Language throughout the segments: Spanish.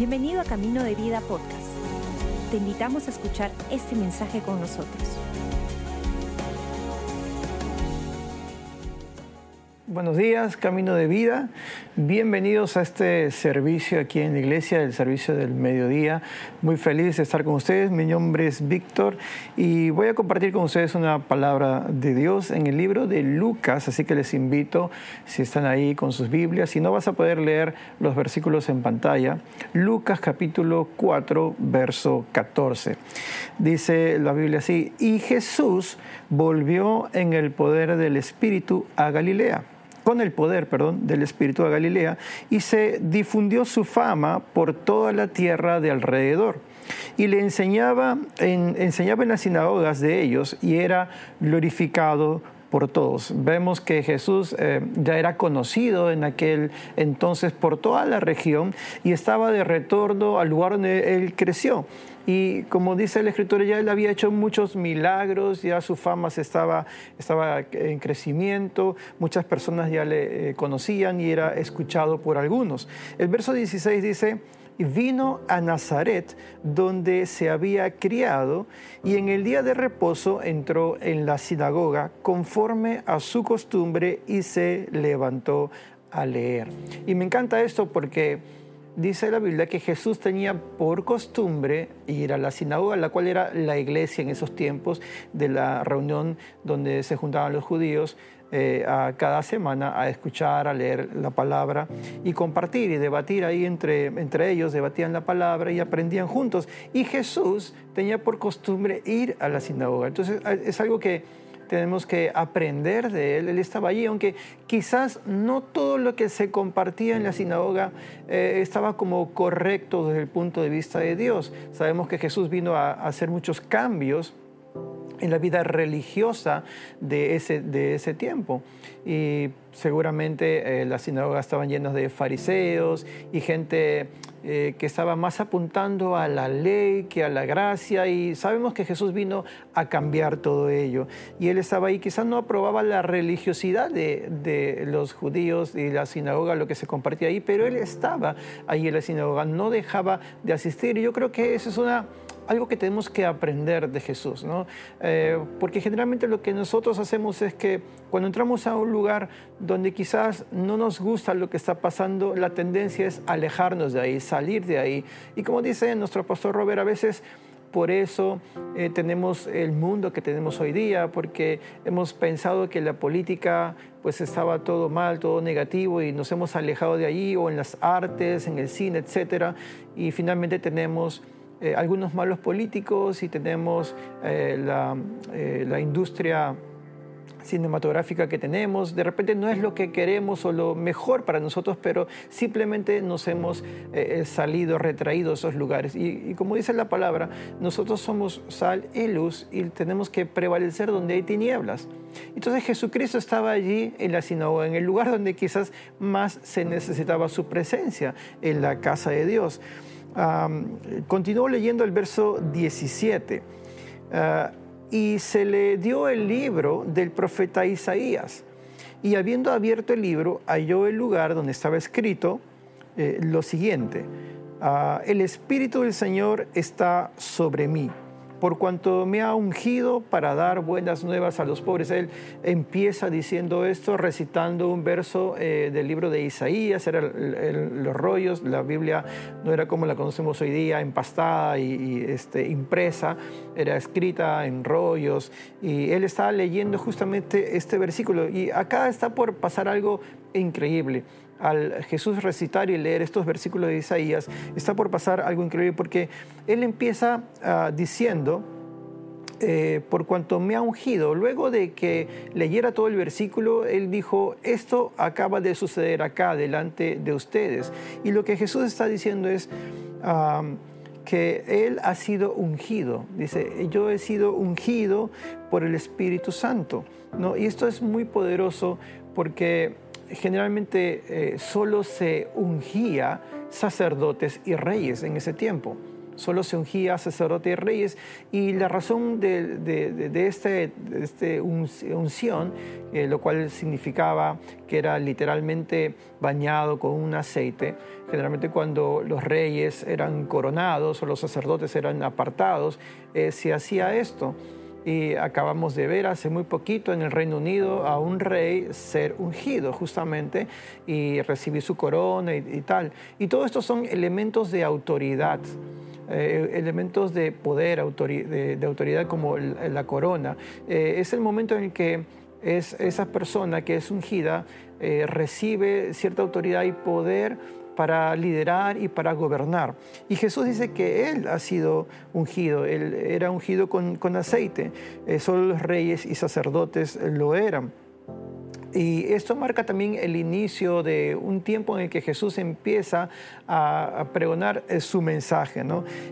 Bienvenido a Camino de Vida Podcast. Te invitamos a escuchar este mensaje con nosotros. Buenos días, Camino de Vida. Bienvenidos a este servicio aquí en la iglesia, el servicio del mediodía. Muy feliz de estar con ustedes. Mi nombre es Víctor y voy a compartir con ustedes una palabra de Dios en el libro de Lucas, así que les invito, si están ahí con sus Biblias, si no vas a poder leer los versículos en pantalla, Lucas capítulo 4, verso 14. Dice la Biblia así, y Jesús volvió en el poder del Espíritu a Galilea con el poder, perdón, del Espíritu de Galilea y se difundió su fama por toda la tierra de alrededor. Y le enseñaba en, enseñaba en las sinagogas de ellos y era glorificado por todos. Vemos que Jesús eh, ya era conocido en aquel entonces por toda la región y estaba de retorno al lugar donde él creció. Y como dice la escritura, ya él había hecho muchos milagros, ya su fama se estaba, estaba en crecimiento, muchas personas ya le eh, conocían y era escuchado por algunos. El verso 16 dice, vino a Nazaret, donde se había criado, y en el día de reposo entró en la sinagoga conforme a su costumbre y se levantó a leer. Y me encanta esto porque dice la Biblia que Jesús tenía por costumbre ir a la sinagoga, la cual era la iglesia en esos tiempos de la reunión donde se juntaban los judíos eh, a cada semana a escuchar, a leer la palabra y compartir y debatir ahí entre, entre ellos, debatían la palabra y aprendían juntos. Y Jesús tenía por costumbre ir a la sinagoga. Entonces es algo que tenemos que aprender de él. Él estaba allí, aunque quizás no todo lo que se compartía en la sinagoga eh, estaba como correcto desde el punto de vista de Dios. Sabemos que Jesús vino a hacer muchos cambios en la vida religiosa de ese, de ese tiempo. Y seguramente eh, las sinagogas estaban llenas de fariseos y gente eh, que estaba más apuntando a la ley que a la gracia. Y sabemos que Jesús vino a cambiar todo ello. Y él estaba ahí, quizás no aprobaba la religiosidad de, de los judíos y la sinagoga, lo que se compartía ahí, pero él estaba ahí en la sinagoga, no dejaba de asistir. Y yo creo que eso es una algo que tenemos que aprender de Jesús, ¿no? Eh, porque generalmente lo que nosotros hacemos es que cuando entramos a un lugar donde quizás no nos gusta lo que está pasando, la tendencia es alejarnos de ahí, salir de ahí. Y como dice nuestro pastor Robert, a veces por eso eh, tenemos el mundo que tenemos hoy día, porque hemos pensado que la política pues estaba todo mal, todo negativo y nos hemos alejado de allí, o en las artes, en el cine, etc. Y finalmente tenemos eh, algunos malos políticos y tenemos eh, la, eh, la, industria cinematográfica que tenemos. De repente no es lo que queremos o lo mejor para nosotros, pero simplemente nos hemos salido, retraído a esos lugares. Y, y, como dice la palabra, nosotros somos sal y luz y tenemos que prevalecer donde hay tinieblas. Entonces Jesucristo estaba allí en la sinagoga, en el lugar donde quizás más se necesitaba su presencia, en la casa de Dios. Continuó leyendo el verso 17. Ah, y se le dio el libro del profeta Isaías. Y habiendo abierto el libro, halló el lugar donde estaba escrito eh, lo siguiente. Ah, el Espíritu del Señor está sobre mí por cuanto me ha ungido para dar buenas nuevas a los pobres. Él empieza diciendo esto, recitando un verso eh, del libro de Isaías, eran los rollos, la Biblia no era como la conocemos hoy día, empastada y, este, impresa, era escrita en rollos, y él estaba leyendo justamente este versículo, y acá está por pasar algo increíble al Jesús recitar y leer estos versículos de Isaías, está por pasar algo increíble porque él empieza ah, diciendo, eh, por cuanto me ha ungido, luego de que leyera todo el versículo, él dijo, esto acaba de suceder acá, delante de ustedes. Y lo que Jesús está diciendo es... que Él ha sido ungido. Dice, yo he sido ungido por el Espíritu Santo. ¿no? Y esto es muy poderoso porque generalmente eh, solo se ungía sacerdotes y reyes en ese tiempo. solo se ungía sacerdotes y reyes. Y la razón de, de, este, este unción, eh, lo cual significaba que era literalmente bañado con un aceite, generalmente cuando los reyes eran coronados o los sacerdotes eran apartados, eh, se hacía esto. Y acabamos de ver hace muy poquito en el Reino Unido a un rey ser ungido justamente y recibir su corona y, tal. Y todo esto son elementos de autoridad. Eh, elementos de poder, de, autoridad como la corona. Eh, es el momento en el que es, esa persona que es ungida eh, recibe cierta autoridad y poder para liderar y para gobernar. Y Jesús dice que Él ha sido ungido, Él era ungido con, con aceite, eh, solo los reyes y sacerdotes lo eran. Y esto marca también el inicio de un tiempo en el que Jesús empieza a, pregonar eh, su mensaje.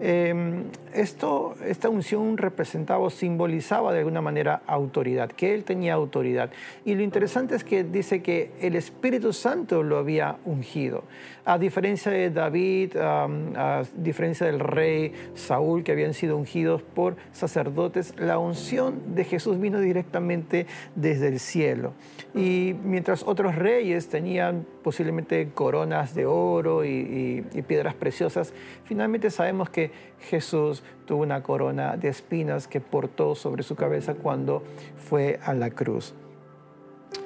Em, esto, esta unción representaba o simbolizaba de alguna manera autoridad, que él tenía autoridad. Y lo interesante es que dice que el Espíritu Santo lo había ungido. A diferencia de David, a diferencia del rey Saúl, que habían sido ungidos por sacerdotes, la unción de Jesús vino directamente desde el cielo. Y mientras otros reyes tenían posiblemente coronas de oro y, piedras preciosas, finalmente sabemos que Jesús tuvo una corona de espinas que portó sobre su cabeza cuando fue a la cruz.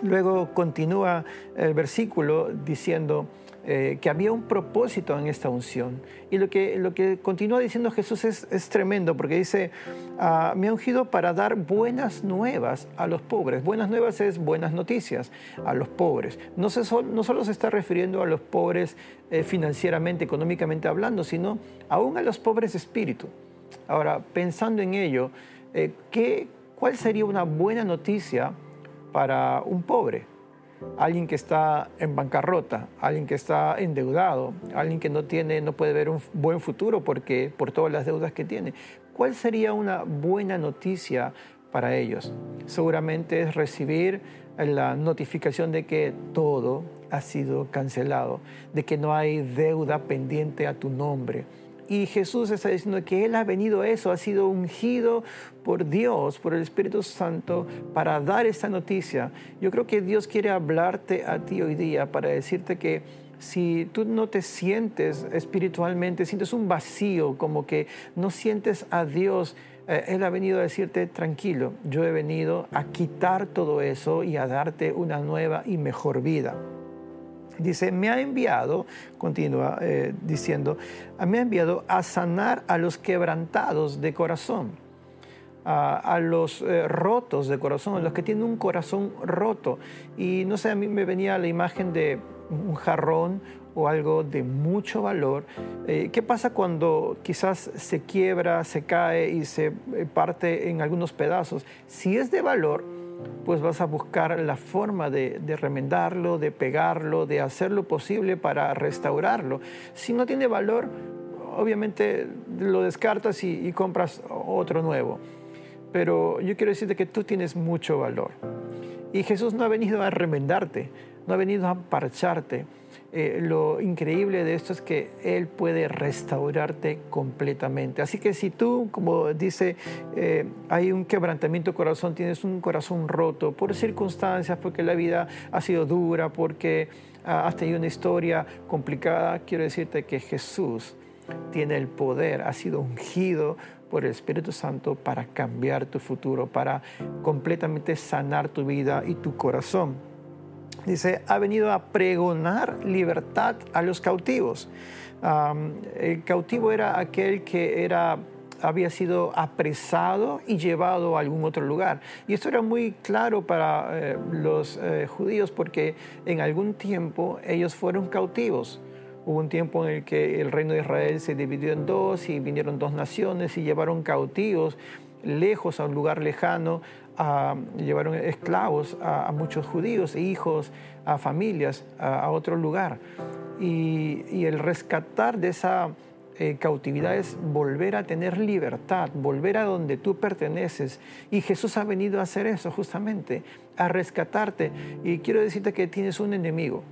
Luego continúa el versículo diciendo, eh, que había un propósito en esta unción. Y lo que, lo que continúa diciendo Jesús es, es tremendo, porque dice, ah, me ha ungido para dar buenas nuevas a los pobres. Buenas nuevas es buenas noticias a los pobres. No, se no solo se está refiriendo a los pobres eh, financieramente, económicamente hablando, sino aún a los pobres de espíritu. Ahora, pensando en ello, eh, ¿qué, ¿cuál sería una buena noticia para un pobre? Alguien que está en bancarrota, alguien que está endeudado, alguien que no tiene, no puede ver un buen futuro porque por todas las deudas que tiene. ¿Cuál sería una buena noticia para ellos? Seguramente es recibir la notificación de que todo ha sido cancelado, de que no hay deuda pendiente a tu nombre y Jesús está diciendo que Él ha venido a eso, ha sido ungido por Dios, por el Espíritu Santo, para dar esta noticia. Yo creo que Dios quiere hablarte a ti hoy día para decirte que si tú no te sientes espiritualmente, sientes un vacío, como que no sientes a Dios, eh, Él ha venido a decirte, tranquilo, yo he venido a quitar todo eso y a darte una nueva y mejor vida. Dice, me ha enviado, continúa eh, diciendo, me ha enviado a sanar a los quebrantados de corazón, a, los eh, rotos de corazón, a los que tienen un corazón roto. Y no sé, a mí me venía la imagen de un jarrón o algo de mucho valor. Eh, ¿Qué pasa cuando quizás se quiebra, se cae y se parte en algunos pedazos? Si es de valor, pues vas a buscar la forma de, remendarlo, de pegarlo, de hacer lo posible para restaurarlo. Si no tiene valor, obviamente lo descartas y, y compras otro nuevo. Pero yo quiero decirte que tú tienes mucho valor. Y Jesús no ha venido a remendarte, no ha venido a parcharte eh, lo increíble de esto es que Él puede restaurarte completamente. Así que si tú, como dice, eh, hay un quebrantamiento de corazón, tienes un corazón roto por circunstancias, porque la vida ha sido dura, porque has tenido una historia complicada, quiero decirte que Jesús tiene el poder, ha sido ungido por el Espíritu Santo para cambiar tu futuro, para completamente sanar tu vida y tu corazón dice, ha venido a pregonar libertad a los cautivos. el cautivo era aquel que era había sido apresado y llevado a algún otro lugar. Y esto era muy claro para eh, los eh, judíos porque en algún tiempo ellos fueron cautivos. Hubo un tiempo en el que el reino de Israel se dividió en dos y vinieron dos naciones y llevaron cautivos lejos a un lugar lejano llevaron esclavos a, muchos judíos e hijos, a familias, a, otro lugar. Y, el rescatar de esa eh, cautividad es volver a tener libertad, volver a donde tú perteneces. Y Jesús ha venido a hacer eso justamente, a rescatarte. Y quiero decirte que tienes un enemigo.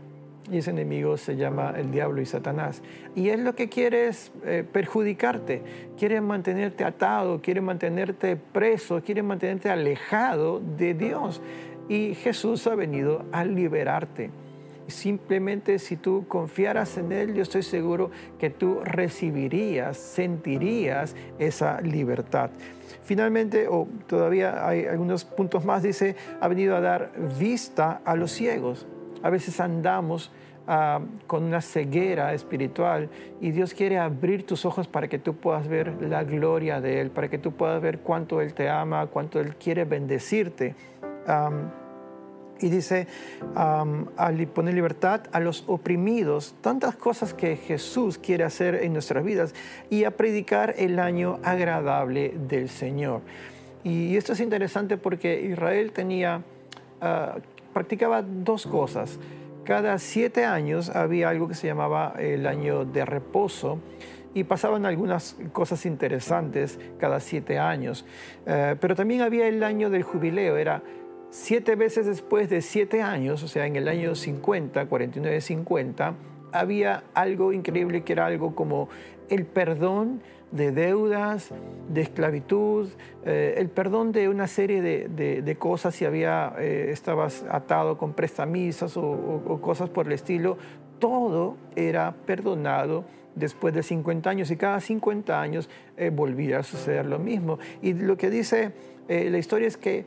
Y ese enemigo se llama el diablo y Satanás. Y él lo que quiere es eh, perjudicarte, quiere mantenerte atado, quiere mantenerte preso, quiere mantenerte alejado de Dios. Y Jesús ha venido a liberarte. Simplemente si tú confiaras en Él, yo estoy seguro que tú recibirías, sentirías esa libertad. Finalmente, o todavía hay algunos puntos más, dice, ha venido a dar vista a los ciegos. A veces andamos ah, con una ceguera espiritual y Dios quiere abrir tus ojos para que tú puedas ver la gloria de Él, para que tú puedas ver cuánto Él te ama, cuánto Él quiere bendecirte. y dice, al poner libertad a los oprimidos, tantas cosas que Jesús quiere hacer en nuestras vidas y a predicar el año agradable del Señor. Y esto es interesante porque Israel tenía ah, practicaba dos cosas. Cada siete años había algo que se llamaba el año de reposo y pasaban algunas cosas interesantes cada siete años. Eh, pero también había el año del jubileo, era siete veces después de siete años, o sea, en el año 50, 49-50, había algo increíble que era algo como el perdón de deudas, de esclavitud, eh, el perdón de una serie de, cosas si había, eh, estabas atado con prestamisas o, cosas por el estilo, todo era perdonado después de 50 años y cada 50 años eh, volvía a suceder lo mismo. Y lo que dice la historia es que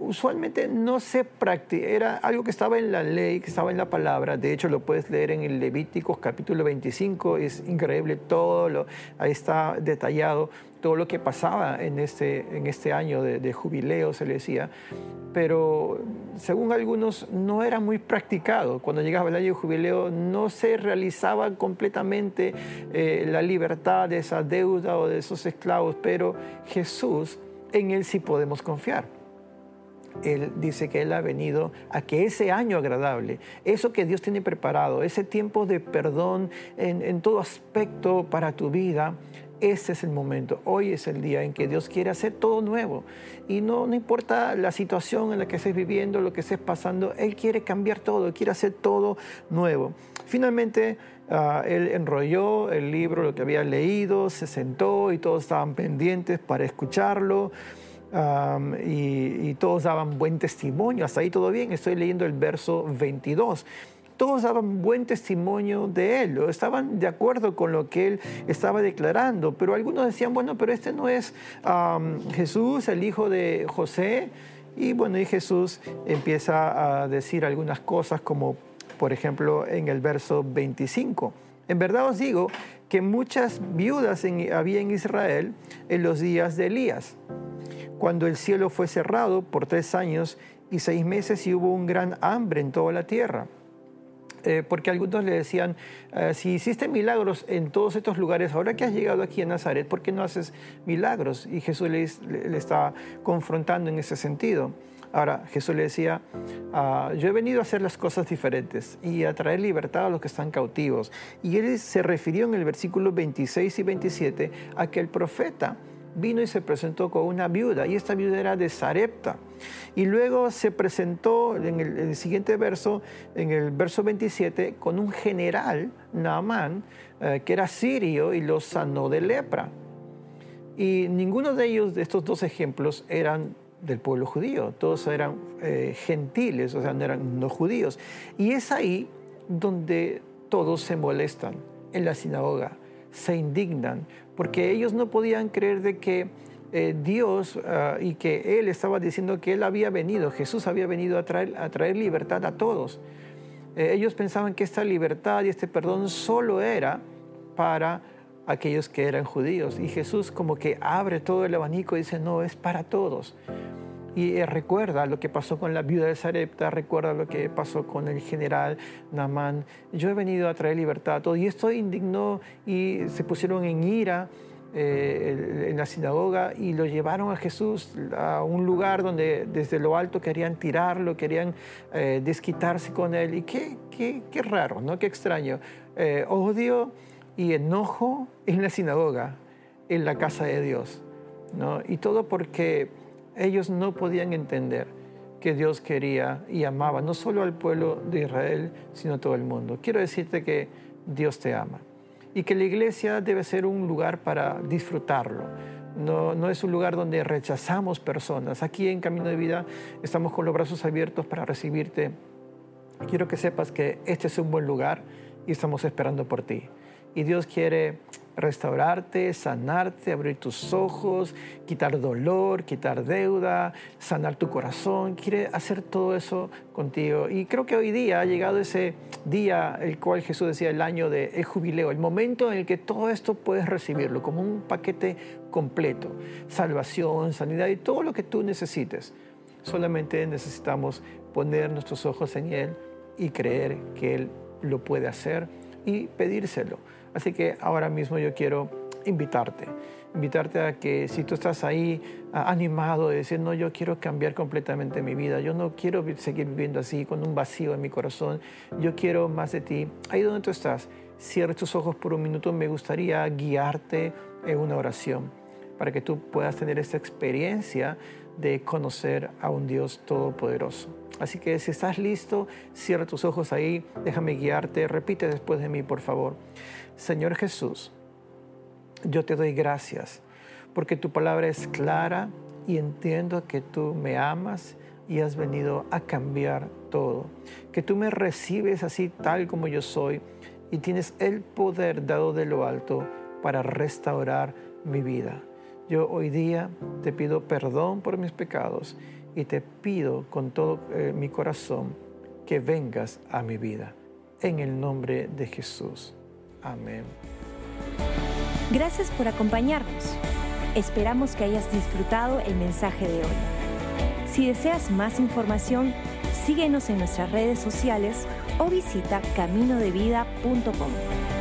usualmente no se practica, era algo que estaba en la ley, que estaba en la palabra, de hecho lo puedes leer en el Levíticos capítulo 25, es increíble todo, lo, ahí está detallado todo lo que pasaba en este, en este año de, jubileo, se le decía, pero según algunos no era muy practicado. Cuando llegaba el año de jubileo no se realizaba completamente eh, la libertad de esa deuda o de esos esclavos, pero Jesús, en Él sí podemos confiar. Él dice que Él ha venido a que ese año agradable, eso que Dios tiene preparado, ese tiempo de perdón en, todo aspecto para tu vida, ese es el momento. Hoy es el día en que Dios quiere hacer todo nuevo. Y no, importa la situación en la que estés viviendo, lo que estés pasando, Él quiere cambiar todo, quiere hacer todo nuevo. Finalmente, ah, Él enrolló el libro, lo que había leído, se sentó y todos estaban pendientes para escucharlo y, todos daban buen testimonio. Hasta ahí todo bien. Estoy leyendo el verso 22 todos daban buen testimonio de él, estaban de acuerdo con lo que él estaba declarando, pero algunos decían, bueno, pero este no es Jesús, el hijo de José, y bueno, y Jesús empieza a decir algunas cosas como, por ejemplo, en el verso 25. En verdad os digo que muchas viudas había en Israel en los días de Elías cuando el cielo fue cerrado por tres años y seis meses y hubo un gran hambre en toda la tierra. Eh, porque algunos le decían, eh, si hiciste milagros en todos estos lugares, ahora que has llegado aquí a Nazaret, ¿por qué no haces milagros? Y Jesús le, le, está confrontando en ese sentido. Ahora, Jesús le decía, ah, yo he venido a hacer las cosas diferentes y a traer libertad a los que están cautivos. Y él se refirió en el versículo 26 y 27 a que el profeta vino y se presentó con una viuda, y esta viuda era de Sarepta. Y luego se presentó en el, siguiente verso, en el verso 27, con un general, Naamán, eh, que era sirio y lo sanó de lepra. Y ninguno de ellos, de estos dos ejemplos, eran del pueblo judío, todos eran eh, gentiles, o sea, no eran no judíos. Y es ahí donde todos se molestan en la sinagoga, se indignan, porque ellos no podían creer de que eh, Dios ah, y que Él estaba diciendo que Él había venido, Jesús había venido a traer, a traer libertad a todos. Eh, ellos pensaban que esta libertad y este perdón solo era para aquellos que eran judíos. Y Jesús como que abre todo el abanico y dice, no, es para todos. Y eh, recuerda lo que pasó con la viuda de Sarepta, recuerda lo que pasó con el general Namán. Yo he venido a traer libertad a todos. Y esto indignó y se pusieron en ira eh, en la sinagoga y lo llevaron a Jesús a un lugar donde desde lo alto querían tirarlo, querían eh, desquitarse con él. Y qué, qué, qué raro, ¿no? Qué extraño. odio y enojo en la sinagoga, en la casa de Dios. ¿no? Y todo porque ellos no podían entender que Dios quería y amaba, no solo al pueblo de Israel, sino a todo el mundo. Quiero decirte que Dios te ama y que la iglesia debe ser un lugar para disfrutarlo. No, no, es un lugar donde rechazamos personas. Aquí en Camino de Vida estamos con los brazos abiertos para recibirte. Quiero que sepas que este es un buen lugar y estamos esperando por ti. Y Dios quiere restaurarte, sanarte, abrir tus ojos, quitar dolor, quitar deuda, sanar tu corazón. Quiere hacer todo eso contigo. Y creo que hoy día ha llegado ese día, el cual Jesús decía el año de el jubileo, el momento en el que todo esto puedes recibirlo como un paquete completo. Salvación, sanidad y todo lo que tú necesites. Solamente necesitamos poner nuestros ojos en Él y creer que Él lo puede hacer y pedírselo. Así que ahora mismo yo quiero invitarte, invitarte a que si tú estás ahí animado de decir, no, yo quiero cambiar completamente mi vida, yo no quiero seguir viviendo así con un vacío en mi corazón, yo quiero más de ti, ahí donde tú estás, cierra tus ojos por un minuto, me gustaría guiarte en una oración para que tú puedas tener esta experiencia de conocer a un Dios todopoderoso. Así que si estás listo, cierra tus ojos ahí, déjame guiarte, repite después de mí, por favor. Señor Jesús, yo te doy gracias porque tu palabra es clara y entiendo que tú me amas y has venido a cambiar todo. Que tú me recibes así tal como yo soy y tienes el poder dado de lo alto para restaurar mi vida. Yo hoy día te pido perdón por mis pecados y te pido con todo eh, mi corazón que vengas a mi vida. En el nombre de Jesús. Amén. Gracias por acompañarnos. Esperamos que hayas disfrutado el mensaje de hoy. Si deseas más información, síguenos en nuestras redes sociales o visita caminodevida.com.